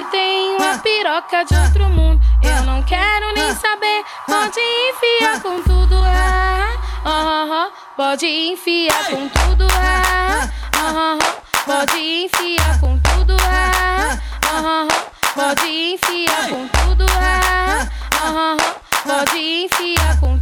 que tem uma piroca de outro mundo. Eu não quero nem saber, pode enfiar com tudo. Ah, ah, ah, pode enfiar com tudo. Ah, ah, ah, pode enfiar com tudo. Ah, ah, ah, pode enfiar com tudo. Ah, ah, ah, pode enfiar com tudo.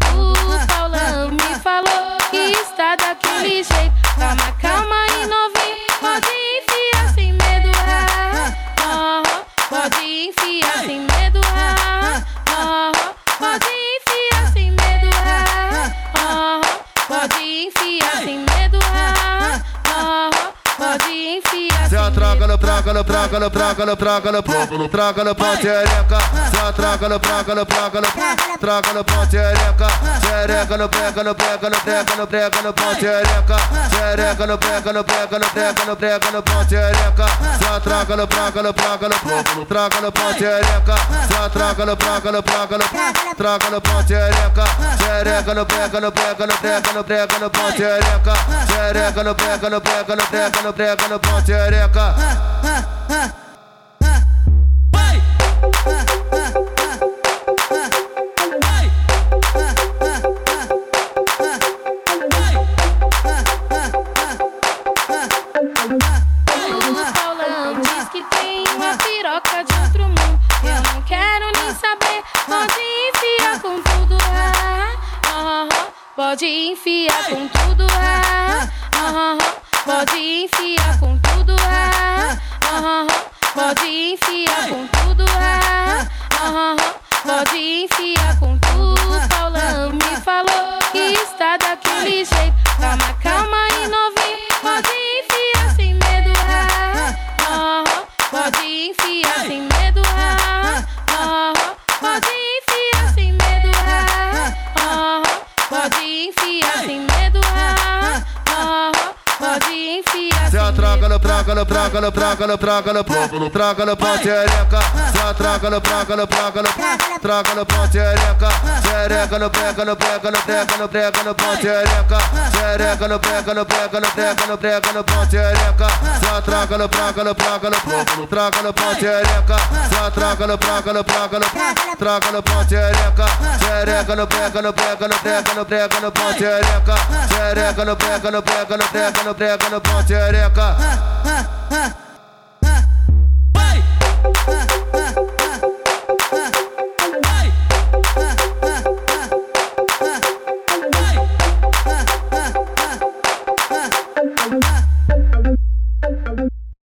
Se sem atraca no praga no praga no praga no praga no praga traga no pau xereca. Se atraca no praga no praga no traga no pau xereca. Xereca no prega no prega no prega no prega no pau xereca. Xereca no prega no prega no prega no prega no pau xereca. Se atraca no praga no praga no traga no pau xereca. No praga no praga no traga no pau xereca Xereca no prega no prega no prega no prega no pau xereca Xereca no prega no prega no prega no prega no pau xereca uma piroca de outro mundo. Eu não quero nem saber, pode enfiar com pode enfiar com tudo. Ah, ah, ah, pode enfiar com tudo. Ah, ah, pode enfiar com tudo. Ah, pode enfiar com tudo. Paulão me falou que está daquele jeito. Calma, atraca no praga no praga no praga no praga no traga no pau xereca Se atraca no praga no praga no traga no pau xereca Xereca no prega no prega no prega no prega no pau xereca Xereca no prega no prega no prega no prega no pau xereca Se atraca no praga no praga no traga no pau xereca Se atraca no praga no no traga no no no no no no no no no no no xereca huh, huh.